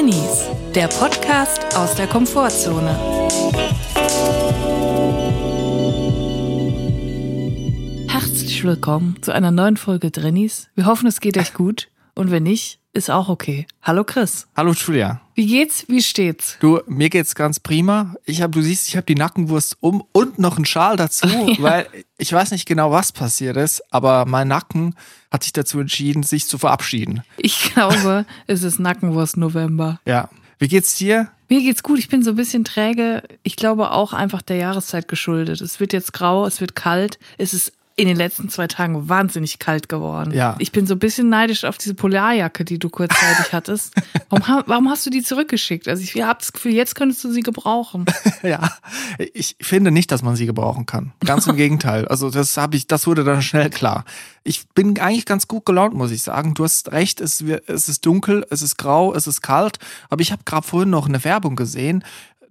Drinnies, der Podcast aus der Komfortzone. Herzlich willkommen zu einer neuen Folge Drinnies. Wir hoffen, es geht euch gut und wenn nicht, ist auch okay. Hallo Chris. Hallo Julia. Wie geht's? Wie steht's? Du, mir geht's ganz prima. Ich habe, du siehst, ich habe die Nackenwurst um und noch einen Schal dazu, ja. weil ich weiß nicht genau, was passiert ist, aber mein Nacken hat sich dazu entschieden, sich zu verabschieden. Ich glaube, es ist Nackenwurst November. Ja. Wie geht's dir? Mir geht's gut. Ich bin so ein bisschen träge. Ich glaube auch einfach der Jahreszeit geschuldet. Es wird jetzt grau, es wird kalt. Es ist in den letzten zwei Tagen wahnsinnig kalt geworden. Ja. Ich bin so ein bisschen neidisch auf diese Polarjacke, die du kurzzeitig hattest. Warum, warum, hast du die zurückgeschickt? Also ich habe das Gefühl, jetzt könntest du sie gebrauchen. ja, ich finde nicht, dass man sie gebrauchen kann. Ganz im Gegenteil. Also das habe ich, das wurde dann schnell klar. Ich bin eigentlich ganz gut gelaunt, muss ich sagen. Du hast recht, es, es ist dunkel, es ist grau, es ist kalt. Aber ich habe gerade vorhin noch eine Werbung gesehen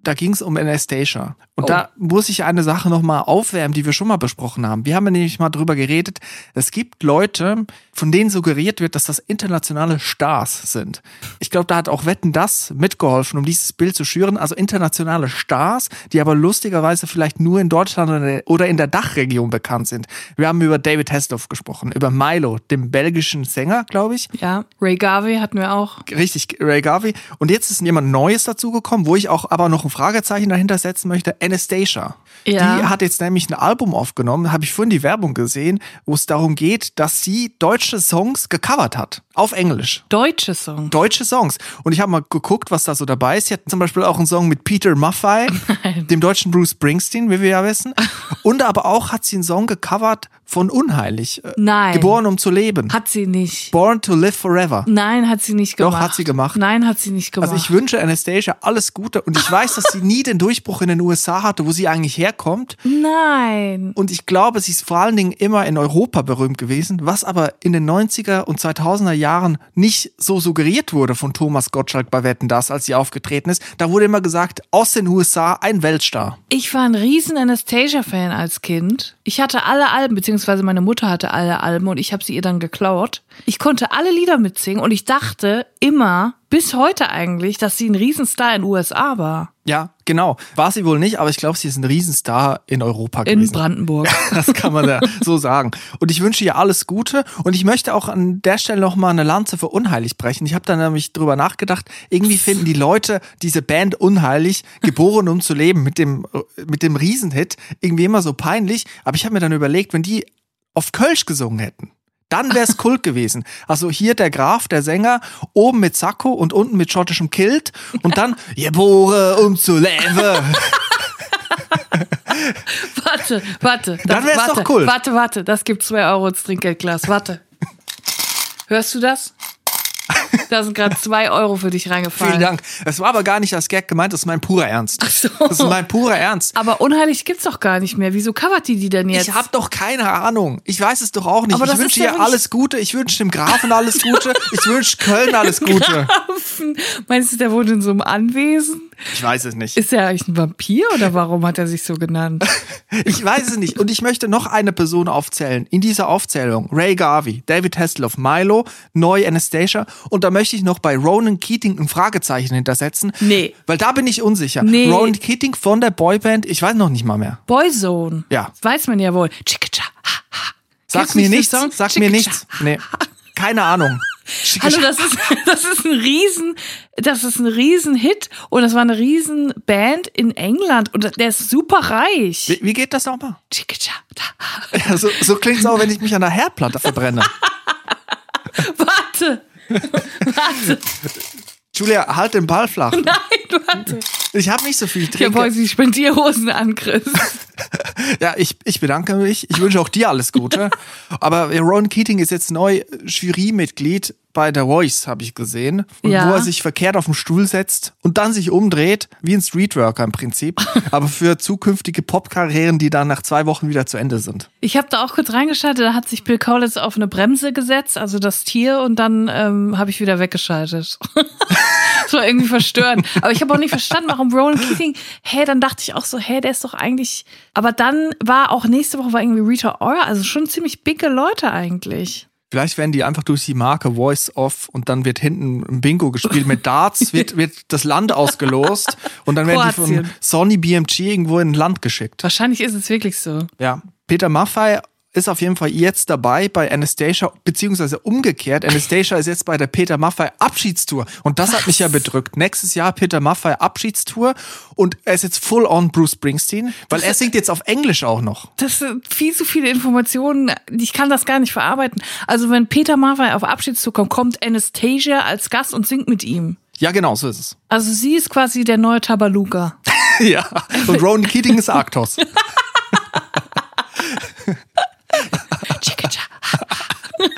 da ging es um Anastasia. Und oh. da muss ich eine Sache nochmal aufwärmen, die wir schon mal besprochen haben. Wir haben nämlich mal drüber geredet, es gibt Leute, von denen suggeriert wird, dass das internationale Stars sind. Ich glaube, da hat auch Wetten das mitgeholfen, um dieses Bild zu schüren. Also internationale Stars, die aber lustigerweise vielleicht nur in Deutschland oder in der Dachregion bekannt sind. Wir haben über David Hasselhoff gesprochen, über Milo, dem belgischen Sänger, glaube ich. Ja, Ray Garvey hatten wir auch. Richtig, Ray Garvey. Und jetzt ist jemand Neues dazugekommen, wo ich auch aber noch ein Fragezeichen dahinter setzen möchte, Anastasia. Ja. Die hat jetzt nämlich ein Album aufgenommen, habe ich vorhin die Werbung gesehen, wo es darum geht, dass sie deutsche Songs gecovert hat. Auf Englisch. Deutsche Songs? Deutsche Songs. Und ich habe mal geguckt, was da so dabei ist. Sie hat zum Beispiel auch einen Song mit Peter Maffay, dem deutschen Bruce Springsteen, wie wir ja wissen. Und aber auch hat sie einen Song gecovert von Unheilig. Äh, Nein. Geboren um zu leben. Hat sie nicht. Born to live forever. Nein, hat sie nicht gemacht. Doch, hat sie gemacht. Nein, hat sie nicht gemacht. Also ich wünsche Anastasia alles Gute und ich weiß, dass sie nie den Durchbruch in den USA hatte, wo sie eigentlich herkommt. Nein. Und ich glaube, sie ist vor allen Dingen immer in Europa berühmt gewesen, was aber in den 90er und 2000er Jahren nicht so suggeriert wurde von Thomas Gottschalk bei Wetten das, als sie aufgetreten ist. Da wurde immer gesagt, aus den USA ein Weltstar. Ich war ein riesen Anastasia-Fan als Kind. Ich hatte alle Alben, beziehungsweise meine Mutter hatte alle Alben und ich habe sie ihr dann geklaut. Ich konnte alle Lieder mitsingen und ich dachte immer, bis heute eigentlich, dass sie ein Riesenstar in den USA war. Ja, genau. War sie wohl nicht, aber ich glaube, sie ist ein Riesenstar in Europa gewesen. In Brandenburg. das kann man ja so sagen. Und ich wünsche ihr alles Gute. Und ich möchte auch an der Stelle nochmal eine Lanze für Unheilig brechen. Ich habe da nämlich drüber nachgedacht. Irgendwie finden die Leute diese Band Unheilig, geboren um zu leben, mit dem, mit dem Riesenhit, irgendwie immer so peinlich. Aber ich habe mir dann überlegt, wenn die auf Kölsch gesungen hätten, dann wär's Kult gewesen. Also hier der Graf, der Sänger, oben mit Sakko und unten mit schottischem Kilt und dann Jebore um zu leben. warte, warte. Dann wär's warte, doch Kult. Warte, warte, das gibt zwei Euro ins Trinkgeldglas. Warte. Hörst du das? Da sind gerade zwei Euro für dich reingefallen. Vielen Dank. Das war aber gar nicht als Gag gemeint, das ist mein purer Ernst. Ach so. Das ist mein purer Ernst. Aber unheilig gibt's doch gar nicht mehr. Wieso covert die die denn jetzt? Ich habe doch keine Ahnung. Ich weiß es doch auch nicht. Aber ich wünsche ihr alles Gute. Ich wünsche dem Grafen alles Gute. Ich wünsche Köln alles Gute. Grafen. Meinst du, der wohnt in so einem Anwesen? Ich weiß es nicht. Ist er eigentlich ein Vampir oder warum hat er sich so genannt? ich weiß es nicht. Und ich möchte noch eine Person aufzählen. In dieser Aufzählung Ray Garvey, David Hasselhoff, Milo, Neu Anastasia. Und da möchte ich noch bei Ronan Keating ein Fragezeichen hintersetzen. Nee. Weil da bin ich unsicher. Nee. Ronan Keating von der Boyband, ich weiß noch nicht mal mehr. Boyzone. Ja. Das weiß man ja wohl. Sag mir nichts. Sag mir nichts. Nee. Keine Ahnung. Hallo, das ist, das ist ein Riesen, das ist ein Riesenhit und das war eine Riesenband in England und der ist super reich. Wie, wie geht das nochmal? Ja, so, so klingt es auch, wenn ich mich an der Herdplatte verbrenne. Warte. Julia, halt den Ball flach. Nein, warte. Ich habe nicht so viel trinken. Ich habe heute die Spendierhosen an, Chris. ja, ich, ich bedanke mich. Ich wünsche auch dir alles Gute. Aber Ron Keating ist jetzt neu Jurymitglied bei The Voice, habe ich gesehen. Und ja. wo er sich verkehrt auf den Stuhl setzt und dann sich umdreht, wie ein Streetworker im Prinzip. aber für zukünftige Popkarrieren, die dann nach zwei Wochen wieder zu Ende sind. Ich habe da auch kurz reingeschaltet, da hat sich Bill Kaulitz auf eine Bremse gesetzt, also das Tier, und dann ähm, habe ich wieder weggeschaltet. das war irgendwie verstörend. Aber ich habe auch nicht verstanden, warum Rowan Keating, hä, dann dachte ich auch so, hä, der ist doch eigentlich. Aber dann war auch nächste Woche war irgendwie Rita Ora, also schon ziemlich bigge Leute eigentlich. Vielleicht werden die einfach durch die Marke Voice Off und dann wird hinten ein Bingo gespielt mit Darts, wird, wird das Land ausgelost und dann werden die von. Sony BMG irgendwo in ein Land geschickt. Wahrscheinlich ist es wirklich so. Ja. Peter Maffay ist auf jeden Fall jetzt dabei bei Anastasia, beziehungsweise umgekehrt. Anastasia ist jetzt bei der Peter Maffay Abschiedstour. Und das hat mich ja bedrückt. Nächstes Jahr Peter Maffay Abschiedstour und er ist jetzt full on Bruce Springsteen, weil er singt jetzt auf Englisch auch noch. Das sind viel zu viele Informationen. Ich kann das gar nicht verarbeiten. Also wenn Peter Maffay auf Abschiedszug kommt, kommt Anastasia als Gast und singt mit ihm. Ja, genau, so ist es. Also sie ist quasi der neue Tabaluga. ja. Und Ronan Keating ist Arktos.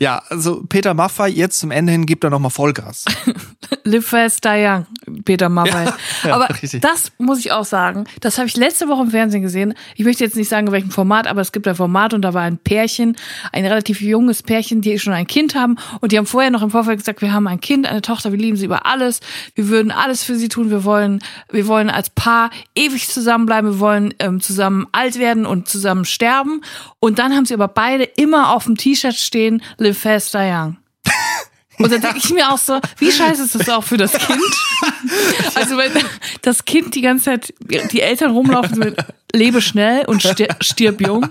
Ja, also Peter Maffay jetzt zum Ende hin gibt er nochmal Vollgas. Live fast, die young, Peter Maffay. ja, aber richtig. das muss ich auch sagen, das habe ich letzte Woche im Fernsehen gesehen. Ich möchte jetzt nicht sagen, in welchem Format, aber es gibt ein Format und da war ein Pärchen, ein relativ junges Pärchen, die schon ein Kind haben und die haben vorher noch im Vorfeld gesagt, wir haben ein Kind, eine Tochter, wir lieben sie über alles, wir würden alles für sie tun, wir wollen, wir wollen als Paar ewig zusammenbleiben, wir wollen ähm, zusammen alt werden und zusammen sterben. Und dann haben sie aber beide immer auf dem T-Shirt stehen, Live die young. Und dann denke ich mir auch so, wie scheiße ist das auch für das Kind? Also wenn das Kind die ganze Zeit, die Eltern rumlaufen mit lebe schnell und stir- stirb jung.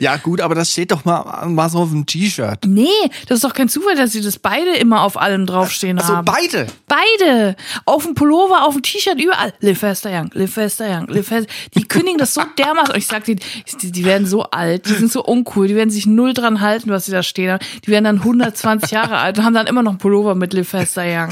Ja, gut, aber das steht doch mal, mal so auf dem T-Shirt. Nee, das ist doch kein Zufall, dass sie das beide immer auf allem draufstehen Also haben. beide. Beide. Auf dem Pullover, auf dem T-Shirt, überall. Live faster young, live faster young, live faster. Die kündigen das so dermaßen. Und ich sag dir, die, die werden so alt, die sind so uncool, die werden sich null dran halten, was sie da stehen haben. Die werden dann 120 Jahre alt und haben dann immer noch einen Pullover mit live faster young.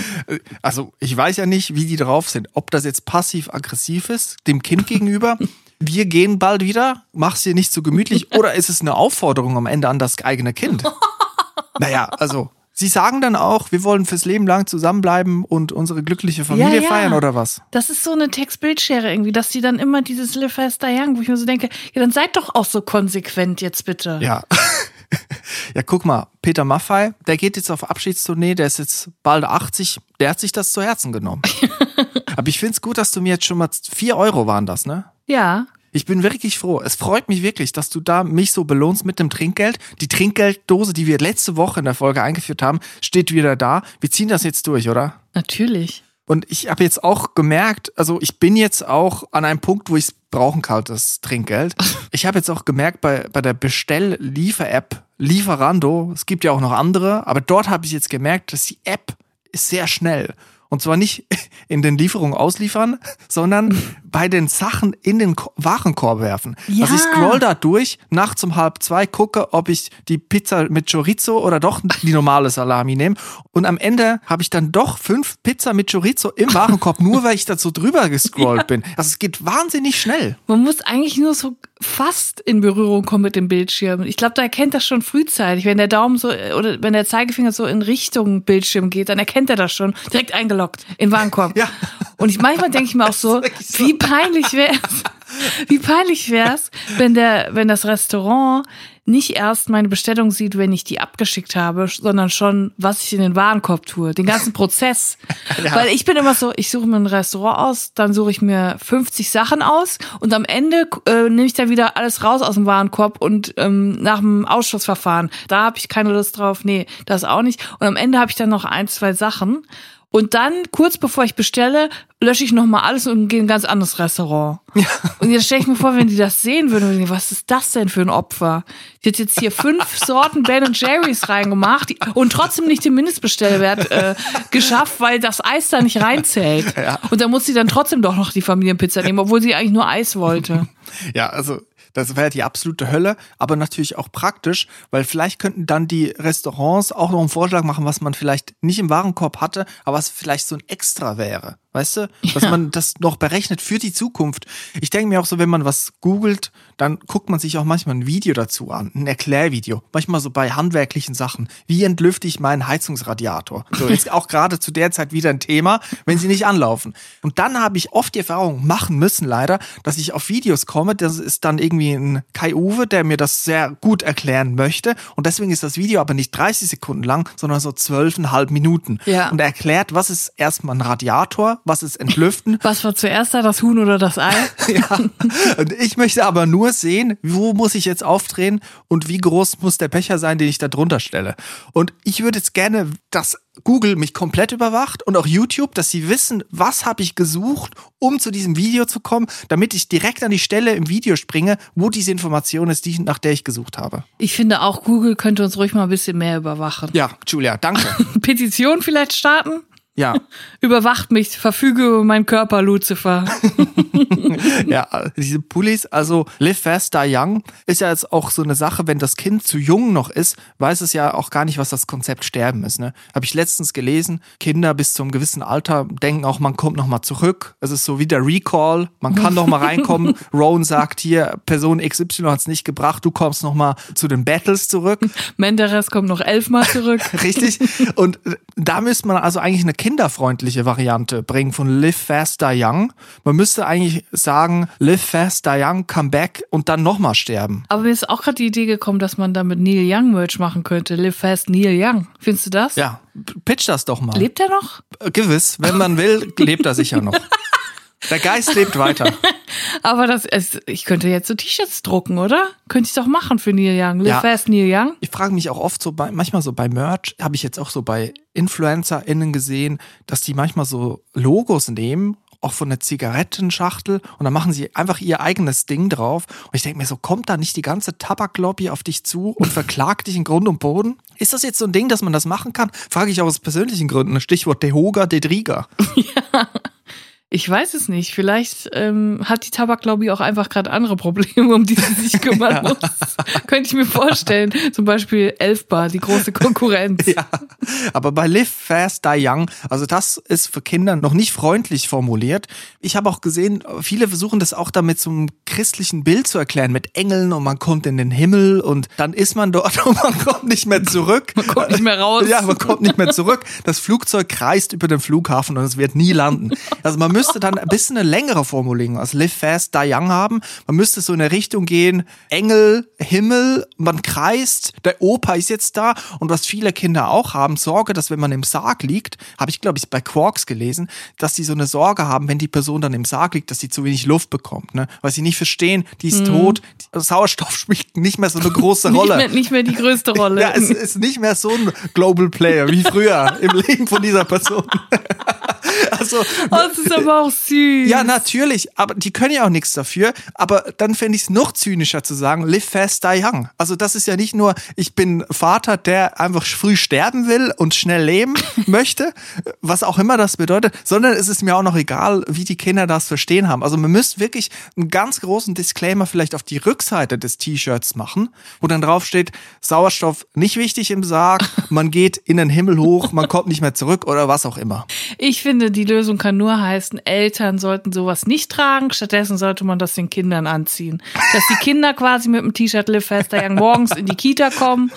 Also ich weiß ja nicht, wie die drauf sind. Ob das jetzt passiv-aggressiv ist, dem Kind gegenüber. Wir gehen bald wieder, mach's dir nicht so gemütlich. Oder ist es eine Aufforderung am Ende an das eigene Kind? Naja, also sie sagen dann auch, wir wollen fürs Leben lang zusammenbleiben und unsere glückliche Familie Ja, ja. feiern oder was? Das ist so eine Textbildschere irgendwie, dass die dann immer dieses Live Faster Young, wo ich mir so denke, ja, dann seid doch auch so konsequent jetzt bitte. Ja. Ja, guck mal, Peter Maffay, der geht jetzt auf Abschiedstournee, der ist jetzt bald 80, der hat sich das zu Herzen genommen. Aber ich find's gut, dass du mir jetzt schon mal, vier Euro waren das, ne? Ja. Ich bin wirklich froh. Es freut mich wirklich, dass du da mich so belohnst mit dem Trinkgeld. Die Trinkgelddose, die wir letzte Woche in der Folge eingeführt haben, steht wieder da. Wir ziehen das jetzt durch, oder? Natürlich. Und ich habe jetzt auch gemerkt, also ich bin jetzt auch an einem Punkt, wo ich es brauchen kann, das Trinkgeld. Ich habe jetzt auch gemerkt bei, bei der Bestell-Liefer-App Lieferando, es gibt ja auch noch andere, aber dort habe ich jetzt gemerkt, dass die App ist sehr schnell. Und zwar nicht in den Lieferungen ausliefern, sondern bei den Sachen in den Ko- Warenkorb werfen. Ja. Also ich scroll da durch, nachts um halb zwei, gucke, ob ich die Pizza mit Chorizo oder doch die normale Salami nehme. Und am Ende habe ich dann doch fünf Pizza mit Chorizo im Warenkorb, nur weil ich da so drüber gescrollt bin. Also es geht wahnsinnig schnell. Man muss eigentlich nur so fast in Berührung kommen mit dem Bildschirm. Ich glaube, da erkennt das schon frühzeitig. Wenn der Daumen so oder wenn der Zeigefinger so in Richtung Bildschirm geht, dann erkennt er das schon. Direkt eingeloggt in Warenkorb. Ja. Und ich manchmal denke ich mir auch so, so. wie peinlich wär's, wie peinlich wär's, wenn der, wenn das Restaurant nicht erst meine Bestellung sieht, wenn ich die abgeschickt habe, sondern schon, was ich in den Warenkorb tue, den ganzen Prozess. Weil ich bin immer so, ich suche mir ein Restaurant aus, dann suche ich mir 50 Sachen aus und am Ende äh, nehme ich da wieder alles raus aus dem Warenkorb und ähm, nach dem Ausschussverfahren, da habe ich keine Lust drauf, nee, das auch nicht. Und am Ende habe ich dann noch ein, zwei Sachen. Und dann, kurz bevor ich bestelle, lösche ich nochmal alles und gehe in ein ganz anderes Restaurant. Und jetzt stelle ich mir vor, wenn die das sehen würden, würden die, was ist das denn für ein Opfer? Die hat jetzt hier fünf Sorten Ben Jerry's reingemacht und trotzdem nicht den Mindestbestellwert äh, geschafft, weil das Eis da nicht reinzählt. Und da muss sie dann trotzdem doch noch die Familienpizza nehmen, obwohl sie eigentlich nur Eis wollte. Ja, also das wäre die absolute Hölle, aber natürlich auch praktisch, weil vielleicht könnten dann die Restaurants auch noch einen Vorschlag machen, was man vielleicht nicht im Warenkorb hatte, aber was vielleicht so ein Extra wäre. Weißt du? Dass Ja. man das noch berechnet für die Zukunft. Ich denke mir auch so, wenn man was googelt, dann guckt man sich auch manchmal ein Video dazu an, ein Erklärvideo. Manchmal so bei handwerklichen Sachen. Wie entlüfte ich meinen Heizungsradiator? So, jetzt auch gerade zu der Zeit wieder ein Thema, wenn sie nicht anlaufen. Und dann habe ich oft die Erfahrung machen müssen, leider, dass ich auf Videos komme. Das ist dann irgendwie ein Kai Uwe, der mir das sehr gut erklären möchte. Und deswegen ist das Video aber nicht 30 Sekunden lang, sondern so zwölfeinhalb Minuten. Ja. Und er erklärt, was ist erstmal ein Radiator, was ist entlüften. Was war zuerst da, das Huhn oder das Ei? ja. Und ich möchte aber nur sehen, wo muss ich jetzt aufdrehen und wie groß muss der Becher sein, den ich da drunter stelle. Und ich würde jetzt gerne, dass Google mich komplett überwacht und auch YouTube, dass sie wissen, was habe ich gesucht, um zu diesem Video zu kommen, damit ich direkt an die Stelle im Video springe, wo diese Information ist, die, nach der ich gesucht habe. Ich finde auch, Google könnte uns ruhig mal ein bisschen mehr überwachen. Ja, Julia, danke. Petition vielleicht starten? Ja. Überwacht mich, verfüge über meinen Körper, Lucifer. ja, diese Pullis, also Live Fast, Die Young, ist ja jetzt auch so eine Sache, wenn das Kind zu jung noch ist, weiß es ja auch gar nicht, was das Konzept Sterben ist. Ne? Habe ich letztens gelesen, Kinder bis zum gewissen Alter denken auch, man kommt nochmal zurück. Es ist so wie der Recall, man kann nochmal reinkommen. Rowan sagt hier, Person XY hat es nicht gebracht, du kommst nochmal zu den Battles zurück. Menderes kommt noch elfmal zurück. Richtig. Und da müsste man also eigentlich eine kinderfreundliche Variante bringen von Live Fast, Die Young. Man müsste eigentlich sagen, Live Fast, Die Young, come back und dann nochmal sterben. Aber mir ist auch gerade die Idee gekommen, dass man damit Neil Young Merch machen könnte. Live Fast Neil Young. Findest du das? Ja, pitch das doch mal. Lebt er noch? Gewiss, wenn man will, lebt er sicher noch. Der Geist lebt weiter. Aber das, es, ich könnte jetzt so T-Shirts drucken, oder? Könnte ich doch machen für Neil Young. Live Ja. Fast Neil Young. Ich frage mich auch oft so bei, manchmal so bei Merch, habe ich jetzt auch so bei InfluencerInnen gesehen, dass die manchmal so Logos nehmen, auch von der Zigarettenschachtel und dann machen sie einfach ihr eigenes Ding drauf. Und ich denke mir so, kommt da nicht die ganze Tabaklobby auf dich zu und verklagt dich in Grund und Boden? Ist das jetzt so ein Ding, dass man das machen kann? Frage ich auch aus persönlichen Gründen. Stichwort Dehoga, Dedriga. Ich weiß es nicht. Vielleicht ähm, hat die Tabaklobby auch einfach gerade andere Probleme, um die sie sich kümmern muss. Könnte ich mir vorstellen. Zum Beispiel Elfbar, die große Konkurrenz. Ja, aber bei Live Fast, Die Young, also das ist für Kinder noch nicht freundlich formuliert. Ich habe auch gesehen, viele versuchen das auch damit zum christlichen Bild zu erklären, mit Engeln und man kommt in den Himmel und dann ist man dort und man kommt nicht mehr zurück. Man kommt nicht mehr raus. Ja, man kommt nicht mehr zurück. Das Flugzeug kreist über den Flughafen und es wird nie landen. Also man müsste dann ein bisschen eine längere Formulierung als Live Fast, Die Young haben. Man müsste so in eine Richtung gehen, Engel, Himmel, man kreist, der Opa ist jetzt da und was viele Kinder auch haben, Sorge, dass wenn man im Sarg liegt, habe ich glaube ich bei Quarks gelesen, dass die so eine Sorge haben, wenn die Person dann im Sarg liegt, dass sie zu wenig Luft bekommt, ne? Weil sie nicht verstehen, die ist tot, Sauerstoff spielt nicht mehr so eine große Nicht Rolle. mehr, nicht mehr die größte Rolle. Ja, es ist nicht mehr so ein Global Player wie früher im Leben von dieser Person. Also, oh, das ist aber auch süß. ja, natürlich, aber die können ja auch nichts dafür. Aber dann fände ich es noch zynischer zu sagen, live fast, die young. Also das ist ja nicht nur, ich bin Vater, der einfach früh sterben will und schnell leben möchte, was auch immer das bedeutet, sondern es ist mir auch noch egal, wie die Kinder das verstehen haben. Also man müsste wirklich einen ganz großen Disclaimer vielleicht auf die Rückseite des T-Shirts machen, wo dann drauf steht, Sauerstoff nicht wichtig im Sarg, man geht in den Himmel hoch, man kommt nicht mehr zurück oder was auch immer. Ich finde, die Lösung kann nur heißen, Eltern sollten sowas nicht tragen. Stattdessen sollte man das den Kindern anziehen. Dass die Kinder quasi mit dem T-Shirt Live Faster Young morgens in die Kita kommen,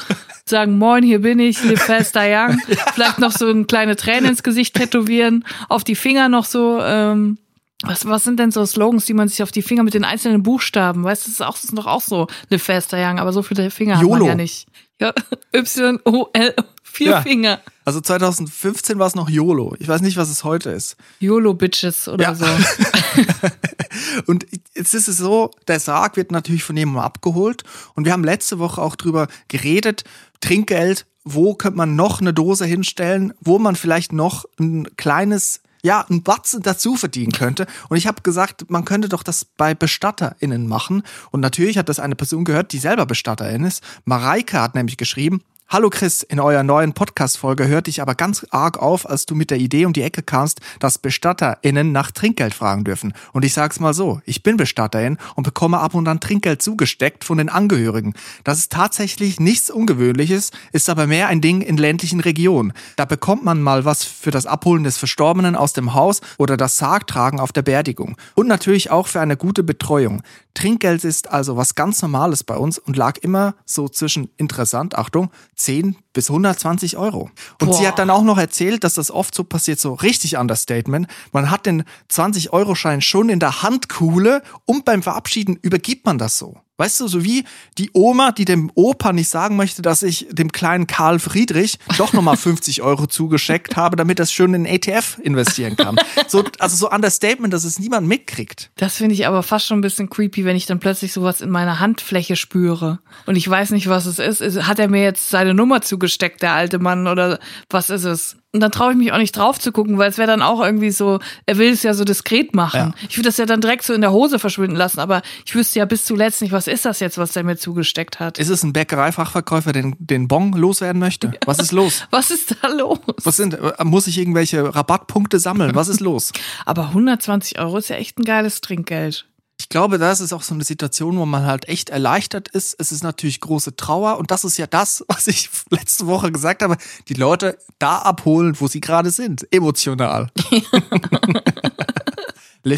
sagen, moin, hier bin ich, Live Faster Young. Vielleicht noch so eine kleine Träne ins Gesicht tätowieren, auf die Finger noch so, ähm, was, was sind denn so Slogans, die man sich auf die Finger mit den einzelnen Buchstaben, weißt du, das ist auch, das ist doch auch so Live Faster Young, aber so viele Finger hat YOLO. man ja nicht. Ja, Y-O-L, vier Ja. Finger. Also 2015 war es noch YOLO. Ich weiß nicht, was es heute ist. YOLO-Bitches oder Ja. so. Und jetzt ist es so, der Sarg wird natürlich von jemandem abgeholt. Und wir haben letzte Woche auch drüber geredet, Trinkgeld, wo könnte man noch eine Dose hinstellen, wo man vielleicht noch ein kleines, ja, ein Batzen dazu verdienen könnte. Und ich habe gesagt, man könnte doch das bei BestatterInnen machen. Und natürlich hat das eine Person gehört, die selber Bestatterin ist. Mareike hat nämlich geschrieben, Hallo Chris, in eurer neuen Podcast-Folge hörte ich aber ganz arg auf, als du mit der Idee um die Ecke kamst, dass BestatterInnen nach Trinkgeld fragen dürfen. Und ich sag's mal so, ich bin Bestatterin und bekomme ab und an Trinkgeld zugesteckt von den Angehörigen. Das ist tatsächlich nichts Ungewöhnliches, ist aber mehr ein Ding in ländlichen Regionen. Da bekommt man mal was für das Abholen des Verstorbenen aus dem Haus oder das Sargtragen auf der Beerdigung. Und natürlich auch für eine gute Betreuung. Trinkgeld ist also was ganz Normales bei uns und lag immer so zwischen interessant, Achtung, 10 bis 120 Euro. Und sie Boah. hat dann auch noch erzählt, dass das oft so passiert, so richtig Understatement. Man hat den 20-Euro-Schein schon in der Handkuhle und beim Verabschieden übergibt man das so. Weißt du, so wie die Oma, die dem Opa nicht sagen möchte, dass ich dem kleinen Karl Friedrich doch nochmal 50 Euro zugeschickt habe, damit er schön in ETF investieren kann. So, also so Understatement, dass es niemand mitkriegt. Das finde ich aber fast schon ein bisschen creepy, wenn ich dann plötzlich sowas in meiner Handfläche spüre und ich weiß nicht, was es ist. Hat er mir jetzt seine Nummer zugesteckt, der alte Mann, oder was ist es? Und dann traue ich mich auch nicht drauf zu gucken, weil es wäre dann auch irgendwie so, er will es ja so diskret machen. Ja. Ich würde das ja dann direkt so in der Hose verschwinden lassen, aber ich wüsste ja bis zuletzt nicht, was ist das jetzt, was der mir zugesteckt hat. Ist es ein Bäckereifachverkäufer, den den Bon loswerden möchte? Was ist los? Was ist da los? Was sind, äh, muss ich irgendwelche Rabattpunkte sammeln? Was ist los? Aber 120 Euro ist ja echt ein geiles Trinkgeld. Ich glaube, das ist auch so eine Situation, wo man halt echt erleichtert ist. Es ist natürlich große Trauer und das ist ja das, was ich letzte Woche gesagt habe. Die Leute da abholen, wo sie gerade sind. Emotional.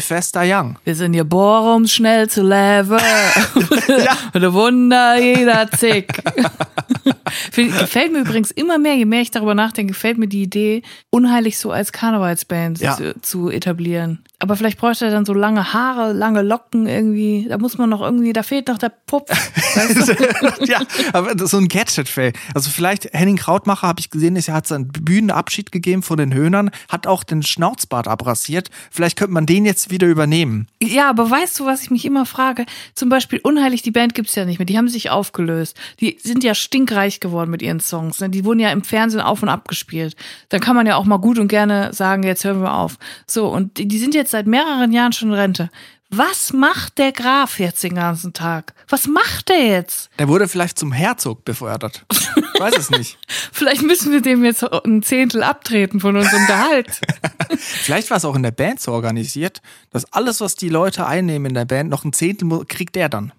Fast, die young. Wir sind geboren, um schnell zu leben. Ja. Eine Wunder jeder Zick. Gefällt mir übrigens immer mehr, je mehr ich darüber nachdenke, gefällt mir die Idee, unheilig so als Karnevalsband Ja. zu, zu etablieren. Aber vielleicht bräuchte er dann so lange Haare, lange Locken irgendwie. Da muss man noch irgendwie, da fehlt noch der Pupp. Weißt du? ja, aber so ein Gadget-Fail. Also vielleicht Henning Krautmacher, habe ich gesehen, ist, hat seinen Bühnenabschied gegeben von den Höhnern, hat auch den Schnauzbart abrasiert. Vielleicht könnte man den jetzt wieder übernehmen. Ja, aber weißt du, was ich mich immer frage? Zum Beispiel Unheilig, die Band gibt's ja nicht mehr. Die haben sich aufgelöst. Die sind ja stinkreich geworden mit ihren Songs. Ne? Die wurden ja im Fernsehen auf und ab gespielt. Da kann man ja auch mal gut und gerne sagen, jetzt hören wir auf. So, und die, die sind jetzt seit mehreren Jahren schon in Rente. Was macht der Graf jetzt den ganzen Tag? Was macht der jetzt? Der wurde vielleicht zum Herzog befördert. Ich weiß es nicht. Vielleicht müssen wir dem jetzt ein Zehntel abtreten von unserem Gehalt. Vielleicht war es auch in der Band so organisiert, dass alles, was die Leute einnehmen in der Band, noch ein Zehntel kriegt der dann.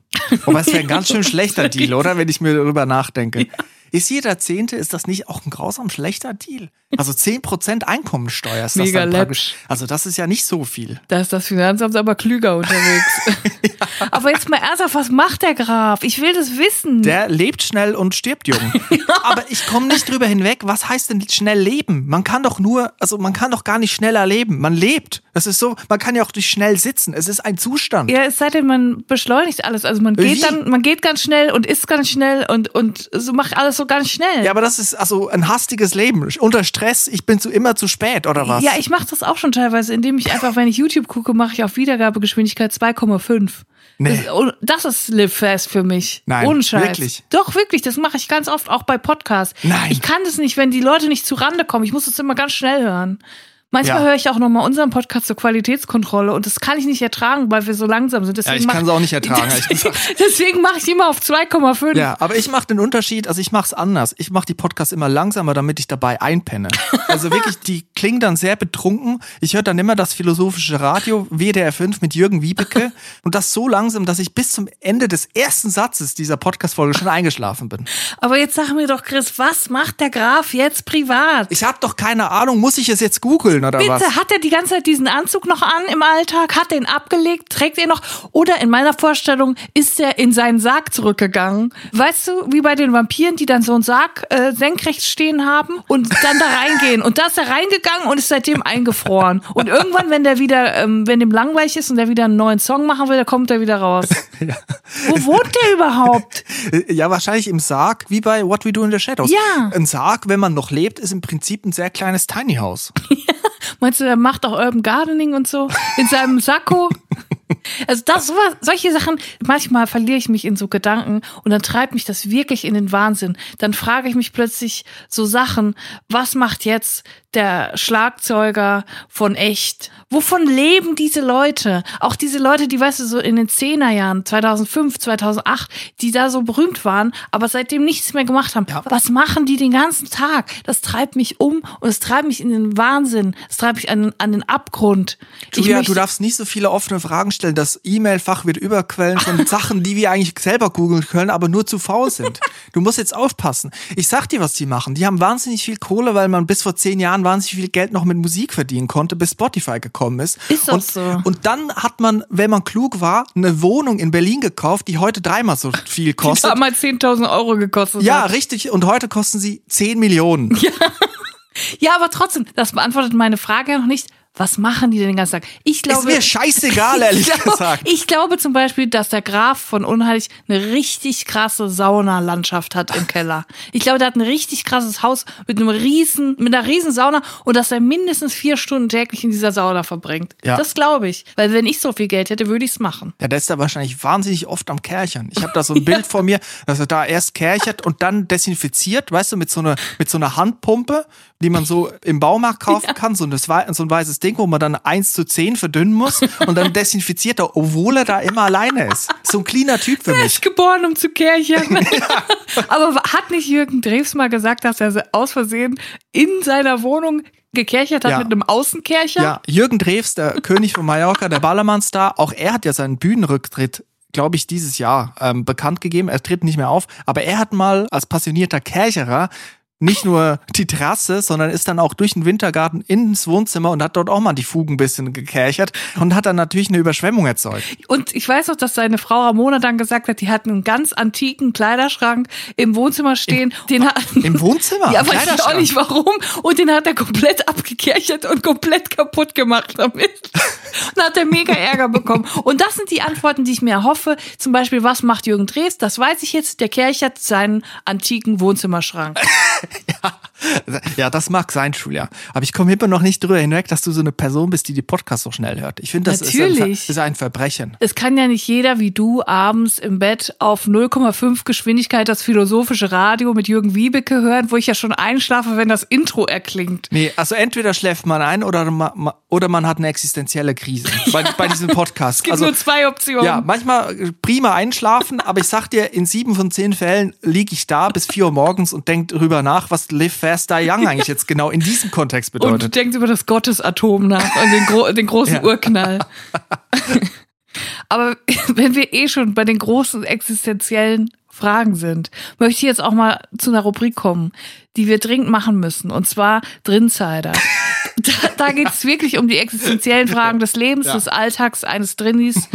Wobei es wäre ein ganz schön schlechter Deal, oder? Wenn ich mir darüber nachdenke. Ist jeder Zehnte, ist das nicht auch ein grausam schlechter Deal? Also 10% Einkommensteuer ist das Mega dann praktisch. Also das ist ja nicht so viel. Da ist das Finanzamt aber klüger unterwegs. Aber jetzt mal ernsthaft, was macht der Graf? Ich will das wissen. Der lebt schnell und stirbt jung. Aber ich komme nicht drüber hinweg. Was heißt denn schnell leben? Man kann doch nur, also man kann doch gar nicht schneller leben. Man lebt. Das ist so, man kann ja auch nicht schnell sitzen. Es ist ein Zustand. Ja, es sei denn, man beschleunigt alles. Also man geht Wie? dann, man geht ganz schnell und isst ganz schnell und, und so macht alles so ganz schnell. Ja, aber das ist also ein hastiges Leben. Unter Stress, ich bin zu immer zu spät, oder was? Ja, ich mache das auch schon teilweise, indem ich einfach, wenn ich YouTube gucke, mache ich auf Wiedergabegeschwindigkeit 2,5. Nee. Das, das ist Live Fast für mich. Nein, Ohne Scheiß. wirklich? Doch, wirklich. Das mache ich ganz oft, auch bei Podcasts. Nein. Ich kann das nicht, wenn die Leute nicht zu Rande kommen. Ich muss das immer ganz schnell hören. Manchmal Ja. höre ich auch nochmal unseren Podcast zur Qualitätskontrolle und das kann ich nicht ertragen, weil wir so langsam sind. Deswegen ich mach- kann's auch nicht ertragen, Deswegen, gesagt. deswegen mache ich immer auf 2,5. Ja, aber ich mache den Unterschied, also ich mache es anders. Ich mache die Podcasts immer langsamer, damit ich dabei einpenne. Also wirklich, die klingen dann sehr betrunken. Ich höre dann immer das philosophische Radio, WDR 5 mit Jürgen Wiebeke und das so langsam, dass ich bis zum Ende des ersten Satzes dieser Podcast-Folge schon eingeschlafen bin. Aber jetzt sag mir doch, Chris, was macht der Graf jetzt privat? Ich habe doch keine Ahnung, muss ich es jetzt googeln oder Bitte, was? hat er die ganze Zeit diesen Anzug noch an im Alltag? Hat er ihn abgelegt? Trägt er noch? Oder in meiner Vorstellung ist er in seinen Sarg zurückgegangen. Weißt du, wie bei den Vampiren, die dann so einen Sarg äh, senkrecht stehen haben und dann da reingehen. Und da ist er reingegangen und ist seitdem eingefroren. Und irgendwann, wenn der wieder, ähm, wenn dem langweilig ist und der wieder einen neuen Song machen will, dann kommt er wieder raus. Wo wohnt der überhaupt? Ja, wahrscheinlich im Sarg, wie bei What We Do in the Shadows. Ja. Ein Sarg, wenn man noch lebt, ist im Prinzip ein sehr kleines Tiny House. Meinst du, der macht auch Urban Gardening und so in seinem Sakko? Also das sowas, solche Sachen, manchmal verliere ich mich in so Gedanken und dann treibt mich das wirklich in den Wahnsinn. Dann frage ich mich plötzlich so Sachen, was macht jetzt der Schlagzeuger von echt? Wovon leben diese Leute? Auch diese Leute, die, weißt du, so in den Zehnerjahren, 2005, 2008, die da so berühmt waren, aber seitdem nichts mehr gemacht haben. Was machen die den ganzen Tag? Das treibt mich um und es treibt mich in den Wahnsinn. Es treibt mich an, an den Abgrund. Julia, möchte- du darfst nicht so viele offene Fragen stellen. Das E-Mail-Fach wird überquellen von Sachen, die wir eigentlich selber googeln können, aber nur zu faul sind. Du musst jetzt aufpassen. Ich sag dir, was die machen. Die haben wahnsinnig viel Kohle, weil man bis vor zehn Jahren wahnsinnig viel Geld noch mit Musik verdienen konnte, bis Spotify gekommen ist. Ist doch und, so. Und dann hat man, wenn man klug war, eine Wohnung in Berlin gekauft, die heute dreimal so viel die kostet. damals 10.000 Euro gekostet Ja, hat. richtig. Und heute kosten sie 10 Millionen. Ja, aber trotzdem, das beantwortet meine Frage ja noch nicht. Was machen die denn den ganzen Tag? Ich glaube, ist mir scheißegal, ehrlich ich glaube, gesagt. Ich glaube zum Beispiel, dass der Graf von Unheilig eine richtig krasse Saunalandschaft hat im Keller. Ich glaube, der hat ein richtig krasses Haus mit einem riesen, mit einer riesen Sauna und dass er mindestens vier Stunden täglich in dieser Sauna verbringt. Ja. Das glaube ich. Weil wenn ich so viel Geld hätte, würde ich es machen. Ja, der ist da wahrscheinlich wahnsinnig oft am Kerchern. Ich habe da so ein Bild vor mir, dass er da erst kerchert und dann desinfiziert, weißt du, mit so einer, mit so einer Handpumpe, die man so im Baumarkt kaufen kann, so, wei- so ein weißes Ding, wo man dann 1 zu 10 verdünnen muss und dann desinfiziert er, obwohl er da immer alleine ist. So ein cleaner Typ für Er mich. ist geboren, um zu kerchern. Aber hat nicht Jürgen Drews mal gesagt, dass er aus Versehen in seiner Wohnung gekerchert hat Ja. mit einem Außenkercher? Ja, Jürgen Drews, der König von Mallorca, der Ballermann-Star, auch er hat ja seinen Bühnenrücktritt glaube ich, dieses Jahr ähm, bekannt gegeben. Er tritt nicht mehr auf, aber er hat mal als passionierter Kercherer nicht nur die Terrasse, sondern ist dann auch durch den Wintergarten ins Wohnzimmer und hat dort auch mal die Fugen ein bisschen gekerchert und hat dann natürlich eine Überschwemmung erzeugt. Und ich weiß noch, dass seine Frau Ramona dann gesagt hat, die hat einen ganz antiken Kleiderschrank im Wohnzimmer stehen. den hat, Im Wohnzimmer? Ja, Im weiß ich auch nicht warum. Und den hat er komplett abgekerchert und komplett kaputt gemacht damit. Und hat er mega Ärger bekommen. Und das sind die Antworten, die ich mir erhoffe. Zum Beispiel, was macht Jürgen Drews? Das weiß ich jetzt. Der kerchert seinen antiken Wohnzimmerschrank. Ja, das mag sein, Julia. Aber ich komme immer noch nicht drüber hinweg, dass du so eine Person bist, die die Podcasts so schnell hört. Ich finde, das ist ein, ist ein Verbrechen. Es kann ja nicht jeder wie du abends im Bett auf 0,5 Geschwindigkeit das philosophische Radio mit Jürgen Wiebeke hören, wo ich ja schon einschlafe, wenn das Intro erklingt. Nee, also entweder schläft man ein oder man, ma- oder man hat eine existenzielle Krise bei, bei diesem Podcast. Es gibt also, nur zwei Optionen. ja, manchmal äh, prima einschlafen, aber ich sag dir, in sieben von zehn Fällen liege ich da bis vier Uhr morgens und denk drüber nach, was Live Fast Die Young eigentlich jetzt genau in diesem Kontext Und du bedeutet. denkst über das Gottesatom nach und den, gro den großen Ja. Urknall. Aber wenn wir eh schon bei den großen existenziellen Fragen sind, möchte ich jetzt auch mal zu einer Rubrik kommen, die wir dringend machen müssen. Und zwar Drinsider. Da, da geht es wirklich um die existenziellen Fragen des Lebens, Ja. des Alltags eines Drinnis.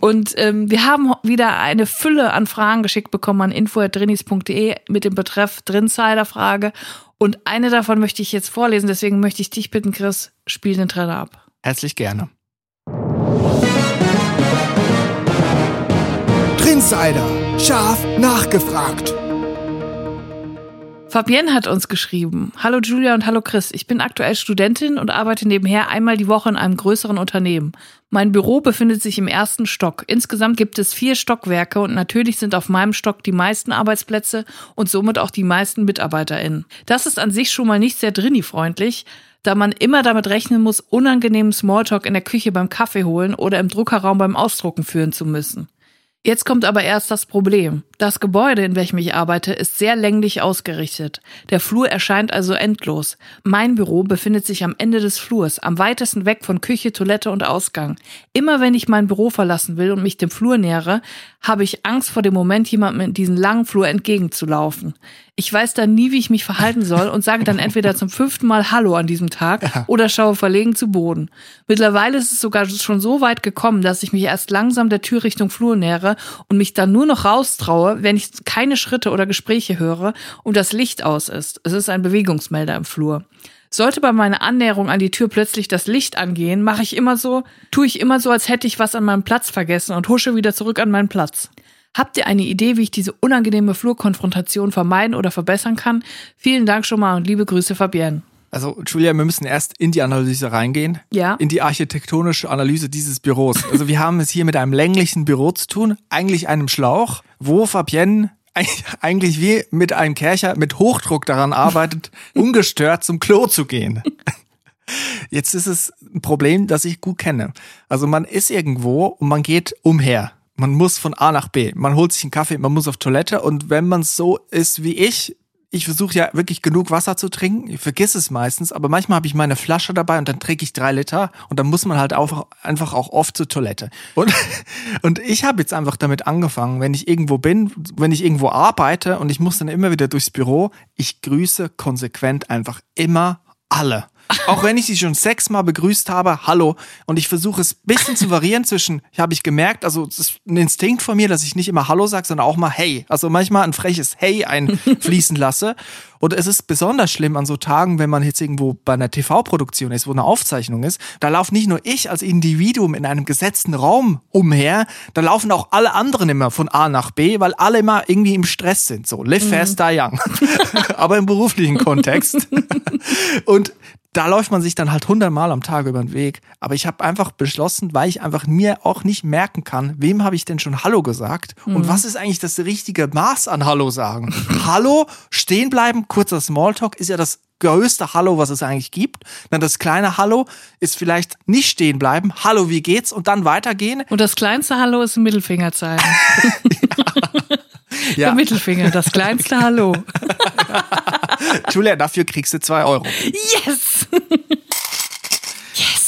Und ähm, wir haben wieder eine Fülle an Fragen geschickt bekommen an info.drinis.de mit dem Betreff Drinsider-Frage. Und eine davon möchte ich jetzt vorlesen, deswegen möchte ich dich bitten, Chris, spiel den Trailer ab. Herzlich gerne. Trinsider. Scharf nachgefragt. Fabienne hat uns geschrieben. Hallo Julia und hallo Chris. Ich bin aktuell Studentin und arbeite nebenher einmal die Woche in einem größeren Unternehmen. Mein Büro befindet sich im ersten Stock. Insgesamt gibt es vier Stockwerke und natürlich sind auf meinem Stock die meisten Arbeitsplätze und somit auch die meisten MitarbeiterInnen. Das ist an sich schon mal nicht sehr drini-freundlich, da man immer damit rechnen muss, unangenehmen Smalltalk in der Küche beim Kaffee holen oder im Druckerraum beim Ausdrucken führen zu müssen. Jetzt kommt aber erst das Problem. Das Gebäude, in welchem ich arbeite, ist sehr länglich ausgerichtet. Der Flur erscheint also endlos. Mein Büro befindet sich am Ende des Flurs, am weitesten weg von Küche, Toilette und Ausgang. Immer wenn ich mein Büro verlassen will und mich dem Flur nähere, habe ich Angst vor dem Moment, jemandem in diesen langen Flur entgegenzulaufen. Ich weiß dann nie, wie ich mich verhalten soll und sage dann entweder zum fünften Mal Hallo an diesem Tag oder schaue verlegen zu Boden. Mittlerweile ist es sogar schon so weit gekommen, dass ich mich erst langsam der Tür Richtung Flur nähere und mich dann nur noch raustraue, wenn ich keine Schritte oder Gespräche höre und das Licht aus ist. Es ist ein Bewegungsmelder im Flur. Sollte bei meiner Annäherung an die Tür plötzlich das Licht angehen, mache ich immer so, tue ich immer so, als hätte ich was an meinem Platz vergessen und husche wieder zurück an meinen Platz. Habt ihr eine Idee, wie ich diese unangenehme Flurkonfrontation vermeiden oder verbessern kann? Vielen Dank schon mal und liebe Grüße, Fabienne. Also, Julia, wir müssen erst in die Analyse reingehen. Ja. In die architektonische Analyse dieses Büros. Also, wir haben es hier mit einem länglichen Büro zu tun, eigentlich einem Schlauch, wo Fabienne eig- eigentlich wie mit einem Kercher mit Hochdruck daran arbeitet, ungestört zum Klo zu gehen. Jetzt ist es ein Problem, das ich gut kenne. Also man ist irgendwo und man geht umher. Man muss von A nach B. Man holt sich einen Kaffee, man muss auf Toilette und wenn man so ist wie ich, ich versuche ja wirklich genug Wasser zu trinken. Ich vergiss es meistens, aber manchmal habe ich meine Flasche dabei und dann trinke ich drei Liter und dann muss man halt auch, einfach auch oft zur Toilette. Und, und ich habe jetzt einfach damit angefangen, wenn ich irgendwo bin, wenn ich irgendwo arbeite und ich muss dann immer wieder durchs Büro, ich grüße konsequent einfach immer alle. Auch wenn ich sie schon sechsmal begrüßt habe, hallo. Und ich versuche es ein bisschen zu variieren zwischen, habe ich gemerkt, also es ist ein Instinkt von mir, dass ich nicht immer Hallo sage, sondern auch mal Hey. Also manchmal ein freches Hey einfließen lasse. Und es ist besonders schlimm an so Tagen, wenn man jetzt irgendwo bei einer TV-Produktion ist, wo eine Aufzeichnung ist. Da laufe nicht nur ich als Individuum in einem gesetzten Raum umher, da laufen auch alle anderen immer von A nach B, weil alle immer irgendwie im Stress sind. So, live fast, die young. Aber im beruflichen Kontext. Und da läuft man sich dann halt hundertmal am Tag über den Weg. Aber ich habe einfach beschlossen, weil ich einfach mir auch nicht merken kann, wem habe ich denn schon Hallo gesagt und was ist eigentlich das richtige Maß an Hallo sagen. Hallo, stehen bleiben, kurzer Smalltalk ist ja das größte Hallo, was es eigentlich gibt. Dann das kleine Hallo ist vielleicht nicht stehen bleiben. Hallo, wie geht's? Und dann weitergehen. Und das kleinste Hallo ist ein Mittelfinger zeigen. Der Mittelfinger, das kleinste Hallo. Julia, dafür kriegst du zwei Euro. Yes!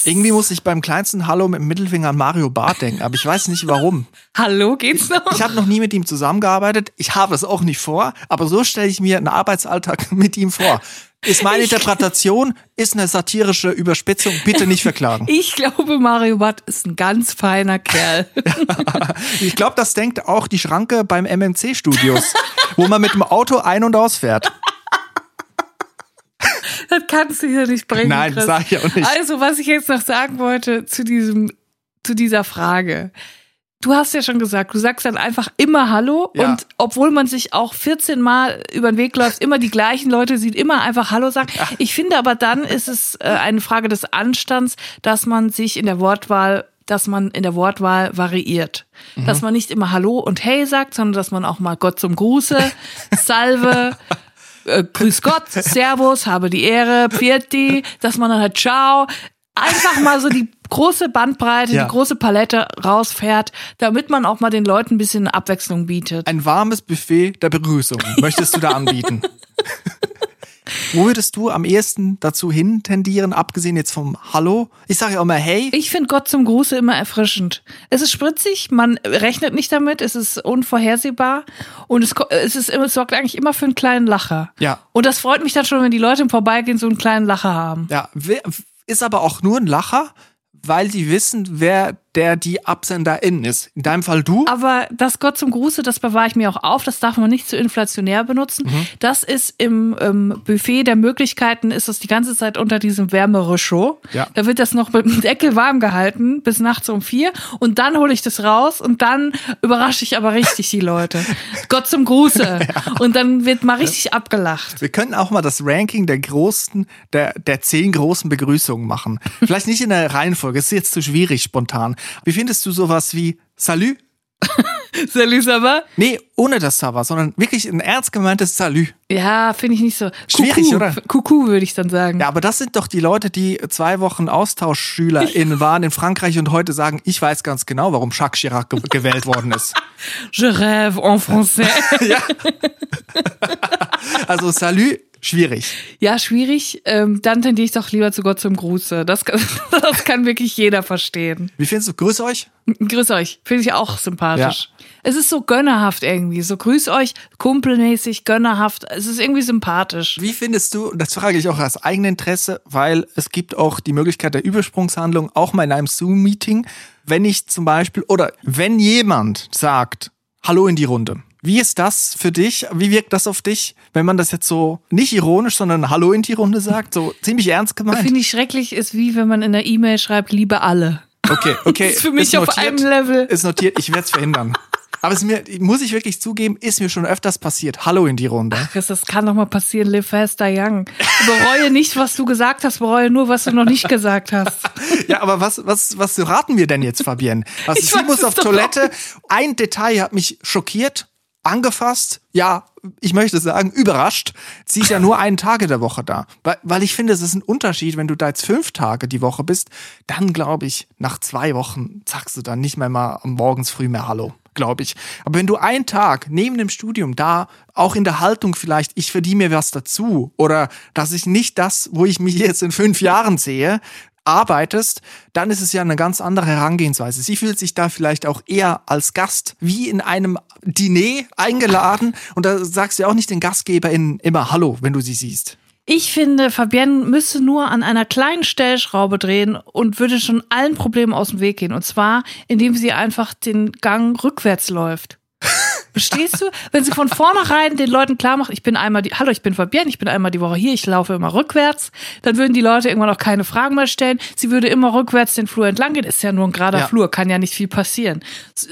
Irgendwie muss ich beim kleinsten Hallo mit dem Mittelfinger an Mario Barth denken, aber ich weiß nicht warum. Hallo, geht's noch? Ich habe noch nie mit ihm zusammengearbeitet. Ich habe es auch nicht vor, aber so stelle ich mir einen Arbeitsalltag mit ihm vor. Ist meine Interpretation, ist eine satirische Überspitzung, bitte nicht verklagen. Ich glaube, Mario Barth ist ein ganz feiner Kerl. Ich glaube, das denkt auch die Schranke beim MMC Studios, wo man mit dem Auto ein- und ausfährt. Das kannst du hier nicht bringen. Nein, Chris. sag ich auch nicht. Also, was ich jetzt noch sagen wollte zu diesem, zu dieser Frage. Du hast ja schon gesagt, du sagst dann einfach immer Hallo Ja. und obwohl man sich auch 14 Mal über den Weg läuft, immer die gleichen Leute sieht, immer einfach Hallo sagen. Ich finde aber dann ist es äh, eine Frage des Anstands, dass man sich in der Wortwahl, dass man in der Wortwahl variiert. Mhm. Dass man nicht immer Hallo und Hey sagt, sondern dass man auch mal Gott zum Gruße, Salve, äh, Grüß Gott, Servus, habe die Ehre, Pfiati, dass man dann halt Ciao, einfach mal so die große Bandbreite, Ja. die große Palette rausfährt, damit man auch mal den Leuten ein bisschen Abwechslung bietet. Ein warmes Buffet der Begrüßung möchtest du da anbieten. Wo würdest du am ehesten dazu hin tendieren, abgesehen jetzt vom Hallo? Ich sage ja auch mal Hey. Ich finde Gott zum Gruße immer erfrischend. Es ist spritzig, man rechnet nicht damit, es ist unvorhersehbar und es, es, ist, immer- es sorgt eigentlich immer für einen kleinen Lacher. Ja. Und das freut mich dann schon, wenn die Leute im Vorbeigehen so einen kleinen Lacher haben. Ja, ist aber auch nur ein Lacher, weil die wissen, wer der die Absenderin ist. In deinem Fall du. Aber das Gott zum Gruße, das bewahre ich mir auch auf. Das darf man nicht zu inflationär benutzen. Mhm. Das ist im ähm, Buffet der Möglichkeiten, ist es die ganze Zeit unter diesem Wärmereschaud. Ja. Da wird das noch mit dem Deckel warm gehalten bis nachts um vier. Und dann hole ich das raus und dann überrasche ich aber richtig die Leute. Gott zum Gruße. Und dann wird mal richtig abgelacht. Wir könnten auch mal das Ranking der großen, der, der zehn großen Begrüßungen machen. Vielleicht nicht in der Reihenfolge, es ist jetzt zu schwierig spontan. Wie findest du sowas wie Salü? Salut, aber? Nee, ohne das Sava, sondern wirklich ein ernst gemeintes Salü. Ja, finde ich nicht so. Schwierig, Kuckuck. oder? Kuckuck würde ich dann sagen. Ja, aber das sind doch die Leute, die zwei Wochen AustauschschülerInnen waren in Frankreich und heute sagen, ich weiß ganz genau, warum Jacques Chirac ge gewählt worden ist. Je rêve en français. Also Salü, schwierig. Ja, schwierig. Ähm, dann tendiere ich doch lieber zu Gott zum Gruße. Das kann, das kann wirklich jeder verstehen. Wie findest du? Grüß euch. Grüß euch. Finde ich auch sympathisch. Es ist so gönnerhaft irgendwie. So grüß euch, kumpelmäßig, gönnerhaft. Es ist irgendwie sympathisch. Wie findest du, und das frage ich auch aus eigenem Interesse, weil es gibt auch die Möglichkeit der Übersprungshandlung, auch mal in einem Zoom-Meeting, wenn ich zum Beispiel, oder wenn jemand sagt, Hallo in die Runde. Wie ist das für dich? Wie wirkt das auf dich, wenn man das jetzt so nicht ironisch, sondern Hallo in die Runde sagt? So ziemlich ernst gemeint? Finde ich schrecklich, ist wie wenn man in der E-Mail schreibt, liebe alle. Okay, okay. Ist für mich auf einem Level. Ist notiert, ich werde es verhindern. Aber es ist mir, muss ich wirklich zugeben, ist mir schon öfters passiert. Hallo in die Runde. Chris, das kann doch mal passieren, live fast, die young. Bereue nicht, was du gesagt hast, bereue nur, was du noch nicht gesagt hast. Ja, aber was, was, was raten wir denn jetzt, Fabienne? Also Ich sie muss auf Toilette. Ein Detail hat mich schockiert, angefasst, ja, ich möchte sagen, überrascht. Sie ist ja nur einen Tag in der Woche da. Weil, weil ich finde, es ist ein Unterschied, wenn du da jetzt fünf Tage die Woche bist, dann glaube ich, nach zwei Wochen sagst du dann nicht mehr mal morgens früh mehr Hallo. Glaube ich. Aber wenn du einen Tag neben dem Studium da, auch in der Haltung vielleicht, ich verdiene mir was dazu oder dass ich nicht das, wo ich mich jetzt in fünf Jahren sehe, arbeitest, dann ist es ja eine ganz andere Herangehensweise. Sie fühlt sich da vielleicht auch eher als Gast wie in einem Diner eingeladen und da sagst du ja auch nicht den GastgeberInnen immer Hallo, wenn du sie siehst. Ich finde, Fabienne müsste nur an einer kleinen Stellschraube drehen und würde schon allen Problemen aus dem Weg gehen. Und zwar, indem sie einfach den Gang rückwärts läuft. Verstehst du? Wenn sie von vornherein den Leuten klar macht, ich bin einmal die, hallo, ich bin Fabienne, ich bin einmal die Woche hier, ich laufe immer rückwärts, dann würden die Leute irgendwann auch keine Fragen mehr stellen. Sie würde immer rückwärts den Flur entlang gehen, ist ja nur ein gerader Ja. Flur, kann ja nicht viel passieren.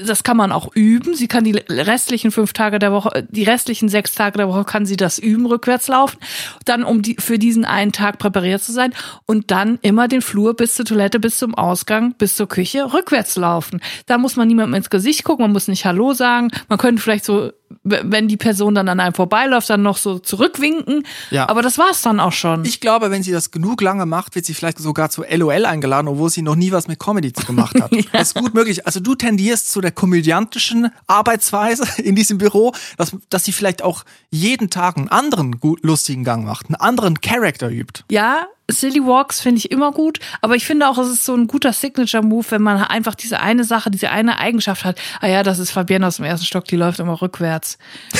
Das kann man auch üben. Sie kann die restlichen fünf Tage der Woche, die restlichen sechs Tage der Woche kann sie das üben, rückwärts laufen, dann um die, für diesen einen Tag präpariert zu sein und dann immer den Flur bis zur Toilette, bis zum Ausgang, bis zur Küche rückwärts laufen. Da muss man niemandem ins Gesicht gucken, man muss nicht Hallo sagen, man könnte vielleicht so, wenn die Person dann an einem vorbeiläuft, dann noch so zurückwinken. Ja. Aber das war's dann auch schon. Ich glaube, wenn sie das genug lange macht, wird sie vielleicht sogar zu LOL eingeladen, obwohl sie noch nie was mit Comedy gemacht hat. Das ist gut möglich. Also du tendierst zu der komödiantischen Arbeitsweise in diesem Büro, dass, dass sie vielleicht auch jeden Tag einen anderen gut, lustigen Gang macht, einen anderen Charakter übt. Ja, Silly Walks finde ich immer gut, aber ich finde auch, es ist so ein guter Signature-Move, wenn man einfach diese eine Sache, diese eine Eigenschaft hat. Ah ja, das ist Fabienne aus dem ersten Stock, die läuft immer rückwärts.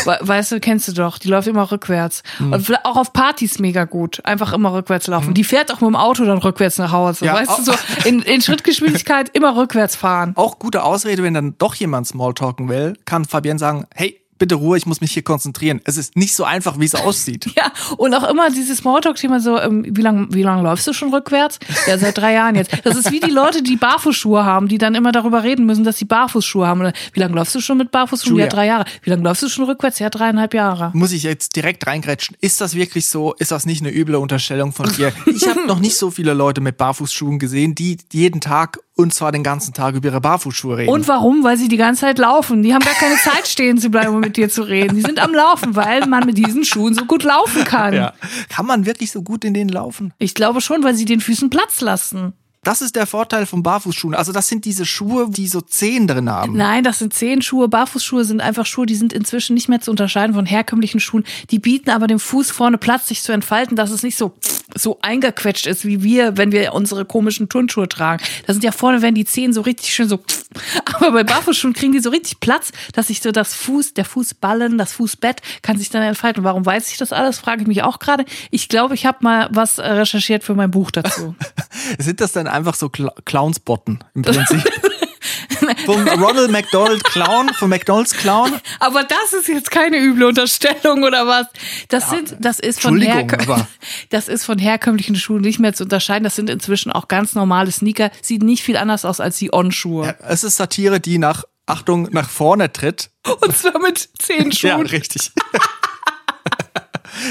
We weißt du, kennst du doch, die läuft immer rückwärts. Und vielleicht auch auf Partys mega gut, einfach immer rückwärts laufen. Die fährt auch mit dem Auto dann rückwärts nach Hause. Ja, weißt du, so in, in Schrittgeschwindigkeit immer rückwärts fahren. Auch gute Ausrede, wenn dann doch jemand Smalltalken will, kann Fabienne sagen, hey, bitte Ruhe, ich muss mich hier konzentrieren. Es ist nicht so einfach, wie es aussieht. Ja, und auch immer dieses Smalltalk-Thema so, ähm, wie lange wie lang läufst du schon rückwärts? Ja, seit drei Jahren jetzt. Das ist wie die Leute, die Barfußschuhe haben, die dann immer darüber reden müssen, dass sie Barfußschuhe haben. Oder, wie lange läufst du schon mit Barfußschuhen? Julia. Ja, drei Jahre. Wie lange läufst du schon rückwärts? Ja, dreieinhalb Jahre. Muss ich jetzt direkt reingrätschen? Ist das wirklich so? Ist das nicht eine üble Unterstellung von dir? Ich habe noch nicht so viele Leute mit Barfußschuhen gesehen, die jeden Tag und zwar den ganzen Tag über ihre Barfußschuhe reden. Und warum? Weil sie die ganze Zeit laufen. Die haben gar keine Zeit stehen zu bleiben, um mit dir zu reden. Die sind am Laufen, weil man mit diesen Schuhen so gut laufen kann. ja. Kann man wirklich so gut in denen laufen? Ich glaube schon, weil sie den Füßen Platz lassen. Das ist der Vorteil von Barfußschuhen. Also das sind diese Schuhe, die so Zehen drin haben. Nein, das sind Zehenschuhe. Barfußschuhe sind einfach Schuhe, die sind inzwischen nicht mehr zu unterscheiden von herkömmlichen Schuhen. Die bieten aber dem Fuß vorne Platz, sich zu entfalten, dass es nicht so, so eingequetscht ist, wie wir, wenn wir unsere komischen Turnschuhe tragen. Da sind ja vorne, werden die Zehen so richtig schön so, aber bei Barfußschuhen kriegen die so richtig Platz, dass sich so das Fuß, der Fußballen, das Fußbett kann sich dann entfalten. Warum weiß ich das alles, frage ich mich auch gerade. Ich glaube, ich habe mal was recherchiert für mein Buch dazu. Sind das dann einfach so Cl Clownsbotten im Prinzip? Vom Ronald McDonald Clown, vom McDonalds Clown? Aber das ist jetzt keine üble Unterstellung oder was? Das sind, das ist von das ist von herkömmlichen Schuhen nicht mehr zu unterscheiden. Das sind inzwischen auch ganz normale Sneaker. Sieht nicht viel anders aus als die On-Schuhe. Es ist Satire, die nach, Achtung, nach vorne tritt. Und zwar mit zehn Ja, Schuhen. richtig.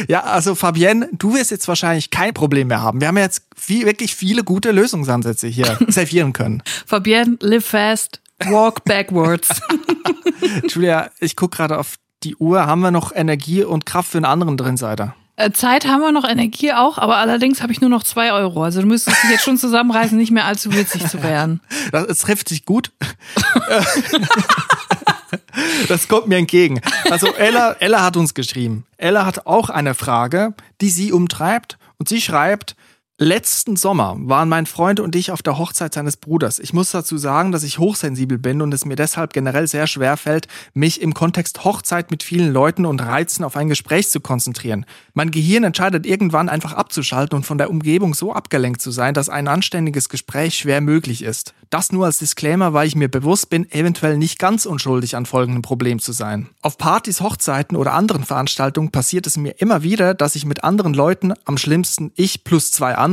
Ja, also Fabienne, du wirst jetzt wahrscheinlich kein Problem mehr haben. Wir haben ja jetzt viel, wirklich viele gute Lösungsansätze hier servieren können. Fabienne, live fast, walk backwards. Julia, ich guck gerade auf die Uhr. Haben wir noch Energie und Kraft für einen anderen Drinseiter? Äh, Zeit haben wir noch, Energie auch, aber allerdings habe ich nur noch zwei Euro. Also du müsstest dich jetzt schon zusammenreißen, nicht mehr allzu witzig zu werden. Das, es trifft sich gut. Das kommt mir entgegen. Also Ella, Ella hat uns geschrieben. Ella hat auch eine Frage, die sie umtreibt und sie schreibt, Letzten Sommer waren mein Freund und ich auf der Hochzeit seines Bruders. Ich muss dazu sagen, dass ich hochsensibel bin und es mir deshalb generell sehr schwer fällt, mich im Kontext Hochzeit mit vielen Leuten und Reizen auf ein Gespräch zu konzentrieren. Mein Gehirn entscheidet irgendwann einfach abzuschalten und von der Umgebung so abgelenkt zu sein, dass ein anständiges Gespräch schwer möglich ist. Das nur als Disclaimer, weil ich mir bewusst bin, eventuell nicht ganz unschuldig an folgendem Problem zu sein. Auf Partys, Hochzeiten oder anderen Veranstaltungen passiert es mir immer wieder, dass ich mit anderen Leuten, am schlimmsten ich plus zwei andere,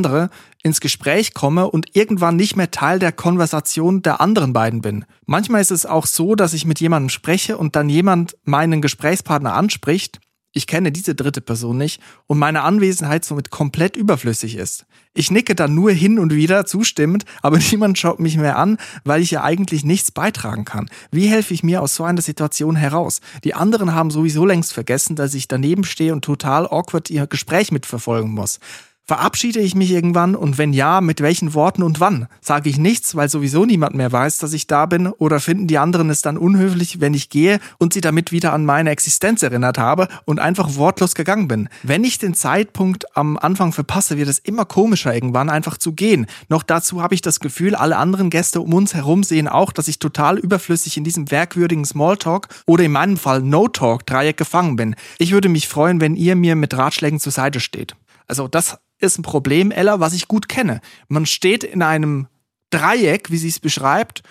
ins Gespräch komme und irgendwann nicht mehr Teil der Konversation der anderen beiden bin. Manchmal ist es auch so, dass ich mit jemandem spreche und dann jemand meinen Gesprächspartner anspricht, ich kenne diese dritte Person nicht und meine Anwesenheit somit komplett überflüssig ist. Ich nicke dann nur hin und wieder zustimmend, aber niemand schaut mich mehr an, weil ich ja eigentlich nichts beitragen kann. Wie helfe ich mir aus so einer Situation heraus? Die anderen haben sowieso längst vergessen, dass ich daneben stehe und total awkward ihr Gespräch mitverfolgen muss. Verabschiede ich mich irgendwann und wenn ja, mit welchen Worten und wann? Sage ich nichts, weil sowieso niemand mehr weiß, dass ich da bin oder finden die anderen es dann unhöflich, wenn ich gehe und sie damit wieder an meine Existenz erinnert habe und einfach wortlos gegangen bin? Wenn ich den Zeitpunkt am Anfang verpasse, wird es immer komischer irgendwann einfach zu gehen. Noch dazu habe ich das Gefühl, alle anderen Gäste um uns herum sehen auch, dass ich total überflüssig in diesem merkwürdigen Smalltalk oder in meinem Fall No-Talk Dreieck gefangen bin. Ich würde mich freuen, wenn ihr mir mit Ratschlägen zur Seite steht. Also das ist ein Problem, Ella, was ich gut kenne. Man steht in einem Dreieck, wie sie es beschreibt,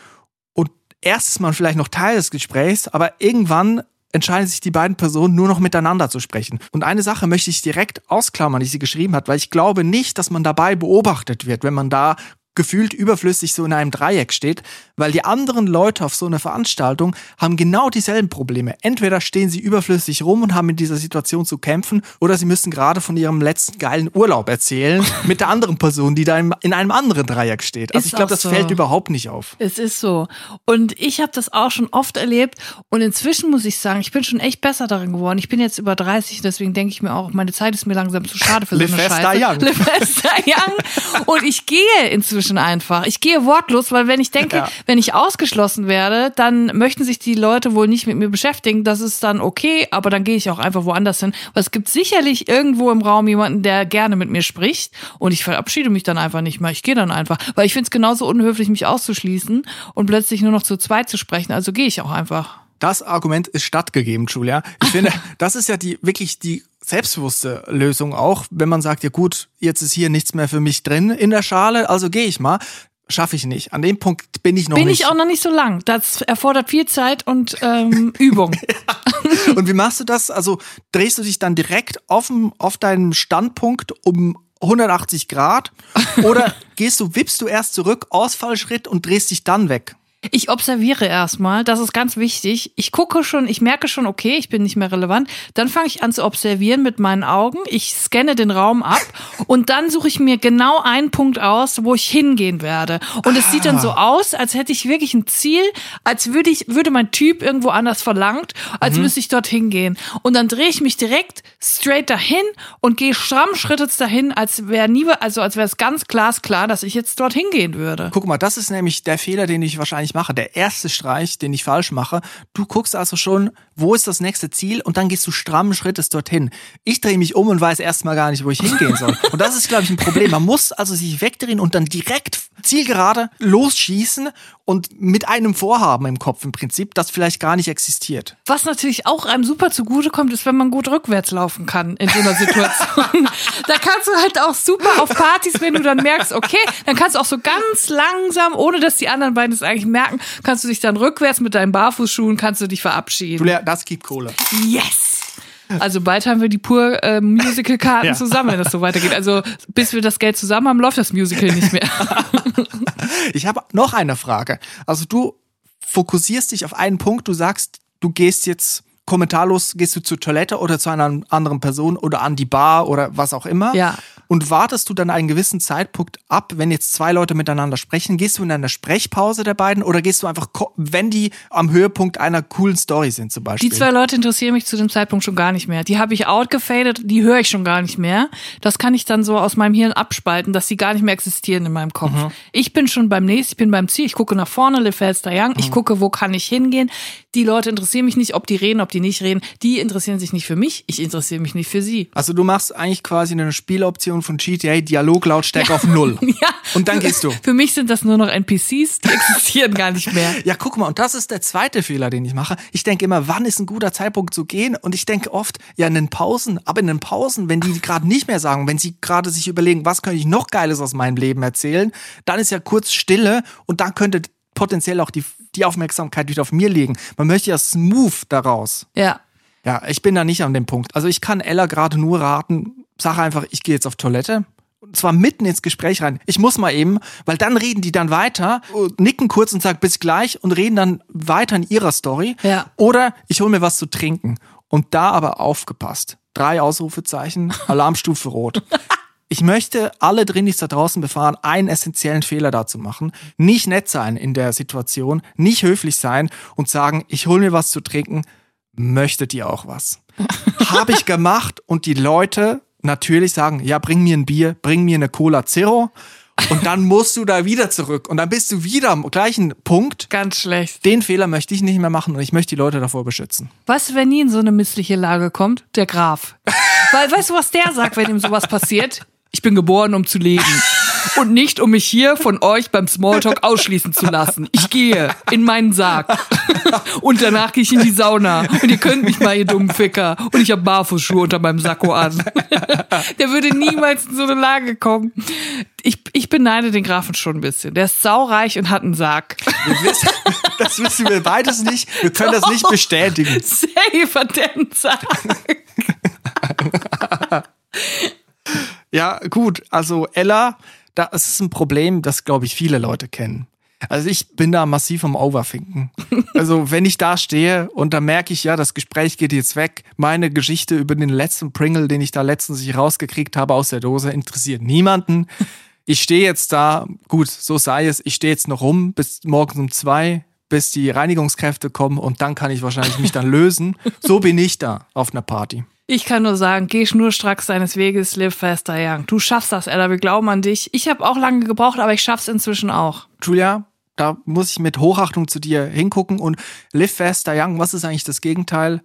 und erst ist man vielleicht noch Teil des Gesprächs, aber irgendwann entscheiden sich die beiden Personen nur noch miteinander zu sprechen. Und eine Sache möchte ich direkt ausklammern, die sie geschrieben hat, weil ich glaube nicht, dass man dabei beobachtet wird, wenn man da gefühlt überflüssig so in einem Dreieck steht, weil die anderen Leute auf so einer Veranstaltung haben genau dieselben Probleme. Entweder stehen sie überflüssig rum und haben in dieser Situation zu kämpfen, oder sie müssen gerade von ihrem letzten geilen Urlaub erzählen mit der anderen Person, die da in einem anderen Dreieck steht. Also Ist ich glaube, das so. fällt überhaupt nicht auf. Es ist so. Und ich habe das auch schon oft erlebt. Und inzwischen muss ich sagen, ich bin schon echt besser darin geworden. Ich bin jetzt über 30, deswegen denke ich mir auch, meine Zeit ist mir langsam zu schade für so eine Scheiße. young. Die young. Und ich gehe inzwischen einfach. Ich gehe wortlos, weil wenn ich denke, Ja. Wenn ich ausgeschlossen werde, dann möchten sich die Leute wohl nicht mit mir beschäftigen. Das ist dann okay, aber dann gehe ich auch einfach woanders hin. Weil es gibt sicherlich irgendwo im Raum jemanden, der gerne mit mir spricht. Und ich verabschiede mich dann einfach nicht mehr. Ich gehe dann einfach. Weil ich finde es genauso unhöflich, mich auszuschließen und plötzlich nur noch zu zweit zu sprechen. Also gehe ich auch einfach. Das Argument ist stattgegeben, Julia. Ich finde, das ist ja die wirklich die selbstbewusste Lösung auch, wenn man sagt, ja gut, jetzt ist hier nichts mehr für mich drin in der Schale, also gehe ich mal. Schaffe ich nicht. An dem Punkt bin ich noch Bin nicht. ich auch noch nicht so lang. Das erfordert viel Zeit und ähm, Übung. Und wie machst du das? Also drehst du dich dann direkt auf, auf deinen Standpunkt um 180 Grad oder gehst du, wippst du erst zurück, Ausfallschritt und drehst dich dann weg? Ich observiere erstmal, das ist ganz wichtig. Ich gucke schon, ich merke schon, okay, ich bin nicht mehr relevant. Dann fange ich an zu observieren mit meinen Augen. Ich scanne den Raum ab und dann suche ich mir genau einen Punkt aus, wo ich hingehen werde. Und es sieht dann so aus, als hätte ich wirklich ein Ziel, als würde ich, würde mein Typ irgendwo anders verlangt, als müsste ich dort hingehen. Und dann drehe ich mich direkt straight dahin und gehe stramm Schrittes dahin, als wäre nie, also als wäre es ganz glasklar, dass ich jetzt dorthin gehen würde. Guck mal, das ist nämlich der Fehler, den ich wahrscheinlich mache. Der erste Streich, den ich falsch mache. Du guckst also schon, wo ist das nächste Ziel und dann gehst du strammen Schrittes dorthin. Ich drehe mich um und weiß erstmal gar nicht, wo ich hingehen soll. Und das ist, glaube ich, ein Problem. Man muss also sich wegdrehen und dann direkt zielgerade losschießen und mit einem Vorhaben im Kopf im Prinzip, das vielleicht gar nicht existiert. Was natürlich auch einem super zugutekommt, ist, wenn man gut rückwärts laufen kann in so einer Situation. da kannst du halt auch super auf Partys, wenn du dann merkst, okay, dann kannst du auch so ganz langsam, ohne dass die anderen beiden es eigentlich merken, kannst du dich dann rückwärts mit deinen Barfußschuhen, kannst du dich verabschieden. Julia, das gibt Kohle. Yes! Also bald haben wir die pur äh, Musical-Karten Ja. zusammen, wenn das so weitergeht. Also bis wir das Geld zusammen haben, läuft das Musical nicht mehr. Ich habe noch eine Frage. Also du fokussierst dich auf einen Punkt, du sagst, du gehst jetzt kommentarlos, gehst du zur Toilette oder zu einer anderen Person oder an die Bar oder was auch immer. Ja. Und wartest du dann einen gewissen Zeitpunkt ab, wenn jetzt zwei Leute miteinander sprechen? Gehst du in einer Sprechpause der beiden oder gehst du einfach, wenn die am Höhepunkt einer coolen Story sind zum Beispiel? Die zwei Leute interessieren mich zu dem Zeitpunkt schon gar nicht mehr. Die habe ich outgefadet, die höre ich schon gar nicht mehr. Das kann ich dann so aus meinem Hirn abspalten, dass sie gar nicht mehr existieren in meinem Kopf. Mhm. Ich bin schon beim nächsten, ich bin beim Ziel, ich gucke nach vorne, Le Felster Young, Mhm. ich gucke, wo kann ich hingehen. Die Leute interessieren mich nicht, ob die reden, ob die nicht reden. Die interessieren sich nicht für mich, ich interessiere mich nicht für sie. also du machst eigentlich quasi eine Spieloption von GTA, Dialoglautstärke auf Null. Ja. Und dann gehst du. Für mich sind das nur noch NPCs, die existieren gar nicht mehr. Ja, guck mal, und das ist der zweite Fehler, den ich mache. Ich denke immer, wann ist ein guter Zeitpunkt zu gehen? Und ich denke oft, ja, in den Pausen, aber in den Pausen, wenn die gerade nicht mehr sagen, wenn sie gerade sich überlegen, was könnte ich noch Geiles aus meinem Leben erzählen, dann ist ja kurz Stille und dann könnte potenziell auch die, die Aufmerksamkeit wieder auf mir liegen. Man möchte ja smooth daraus. Ja. Ja, ich bin da nicht an dem Punkt. Also ich kann Ella gerade nur raten, sag einfach, ich gehe jetzt auf Toilette. Und zwar mitten ins Gespräch rein. Ich muss mal eben, weil dann reden die dann weiter, und nicken kurz und sagen bis gleich und reden dann weiter in ihrer Story. Ja. Oder ich hole mir was zu trinken. Und da aber aufgepasst. Drei Ausrufezeichen, Alarmstufe rot. Ich möchte alle Drinis da draußen befahren, einen essentiellen Fehler dazu machen. Nicht nett sein in der Situation, nicht höflich sein und sagen, ich hole mir was zu trinken, möchtet ihr auch was? Habe ich gemacht und die Leute natürlich sagen, ja, bring mir ein Bier, bring mir eine Cola Zero und dann musst du da wieder zurück und dann bist du wieder am gleichen Punkt. Ganz schlecht. Den Fehler möchte ich nicht mehr machen und ich möchte die Leute davor beschützen. Weißt du, wer nie in so eine missliche Lage kommt? Der Graf. Weil, weißt du, was der sagt, wenn ihm sowas passiert? Ich bin geboren, um zu leben. Und nicht, um mich hier von euch beim Smalltalk ausschließen zu lassen. Ich gehe in meinen Sarg. Und danach gehe ich in die Sauna. Und ihr könnt mich mal, ihr dummen Ficker. Und ich habe Barfußschuhe unter meinem Sakko an. Der würde niemals in so eine Lage kommen. Ich, ich beneide den Grafen schon ein bisschen. Der ist saureich und hat einen Sarg. Wissen, das wissen wir beides nicht. Wir können das nicht bestätigen. Safe hat der einen Sarg. Ja, gut. Also Ella, da es ist ein Problem, das glaube ich viele Leute kennen. Also ich bin da massiv am Overfinken. Also wenn ich da stehe und da merke ich, ja, das Gespräch geht jetzt weg. Meine Geschichte über den letzten Pringle, den ich da letztens sich rausgekriegt habe aus der Dose, interessiert niemanden. Ich stehe jetzt da, gut, so sei es, ich stehe jetzt noch rum bis morgens um zwei, bis die Reinigungskräfte kommen und dann kann ich wahrscheinlich mich dann lösen. So bin ich da auf einer Party. Ich kann nur sagen, geh schnurstracks deines Weges, live faster young. Du schaffst das, Ella, wir glauben an dich. Ich habe auch lange gebraucht, aber ich schaff's inzwischen auch. Julia, da muss ich mit Hochachtung zu dir hingucken und live faster young, was ist eigentlich das Gegenteil?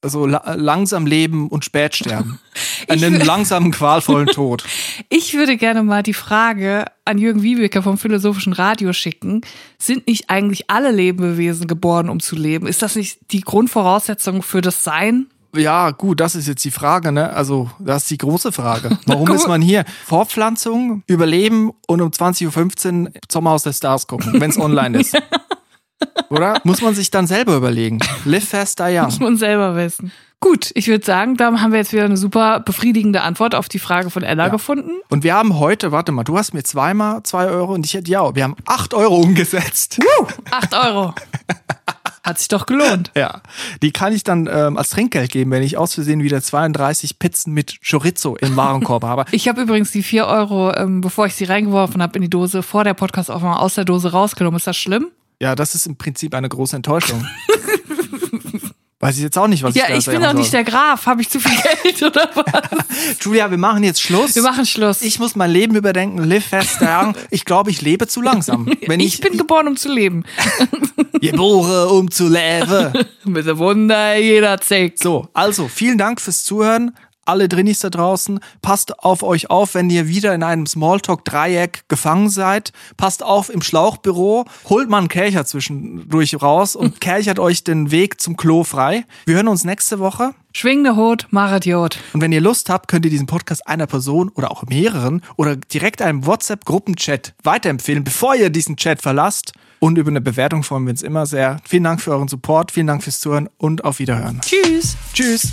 Also la langsam leben und spät sterben. Einen langsamen, qualvollen Tod. Ich würde gerne mal die Frage an Jürgen Wiebecker vom Philosophischen Radio schicken. Sind nicht eigentlich alle Lebewesen geboren, um zu leben? Ist das nicht die Grundvoraussetzung für das Sein? Ja, gut, das ist jetzt die Frage, ne? Also, das ist die große Frage. Warum ist man hier? Fortpflanzung, Überleben und um 20.15 Uhr Sommerhaus der Stars gucken, wenn es online ist. Oder? Muss man sich dann selber überlegen. Live fast, die young. Muss man selber wissen. Gut, ich würde sagen, da haben wir jetzt wieder eine super befriedigende Antwort auf die Frage von Ella gefunden. Und wir haben heute, warte mal, du hast mir zweimal zwei Euro und ich hätte ja, wir haben acht Euro umgesetzt. Acht Euro. Hat sich doch gelohnt. Ja, die kann ich dann ähm, als Trinkgeld geben, wenn ich aus Versehen wieder 32 Pizzen mit Chorizo im Warenkorb habe. Ich habe übrigens die vier Euro, ähm, bevor ich sie reingeworfen habe in die Dose, vor der Podcast-Aufnahme aus der Dose rausgenommen. Ist das schlimm? Ja, das ist im Prinzip eine große Enttäuschung. Weiß ich jetzt auch nicht, was Ja, ich da ich bin doch nicht der Graf. Habe ich zu viel Geld oder was? Julia, wir machen jetzt Schluss. Wir machen Schluss. Ich muss mein Leben überdenken, live fast young. Ich glaube, ich lebe zu langsam. Wenn ich, ich, bin geboren, um zu leben. geboren, um zu leben. Mit der Wunder jeder Zeck. So, also vielen Dank fürs Zuhören. Alle Drinnis da draußen, passt auf euch auf, wenn ihr wieder in einem Smalltalk-Dreieck gefangen seid. Passt auf im Schlauchbüro, holt mal einen Kercher zwischendurch raus und kerchert euch den Weg zum Klo frei. Wir hören uns nächste Woche. Schwingende Hut, Maradiot. Und wenn ihr Lust habt, könnt ihr diesen Podcast einer Person oder auch mehreren oder direkt einem WhatsApp-Gruppenchat weiterempfehlen, bevor ihr diesen Chat verlasst. Und über eine Bewertung freuen wir uns immer sehr. Vielen Dank für euren Support, vielen Dank fürs Zuhören und auf Wiederhören. Tschüss. Tschüss.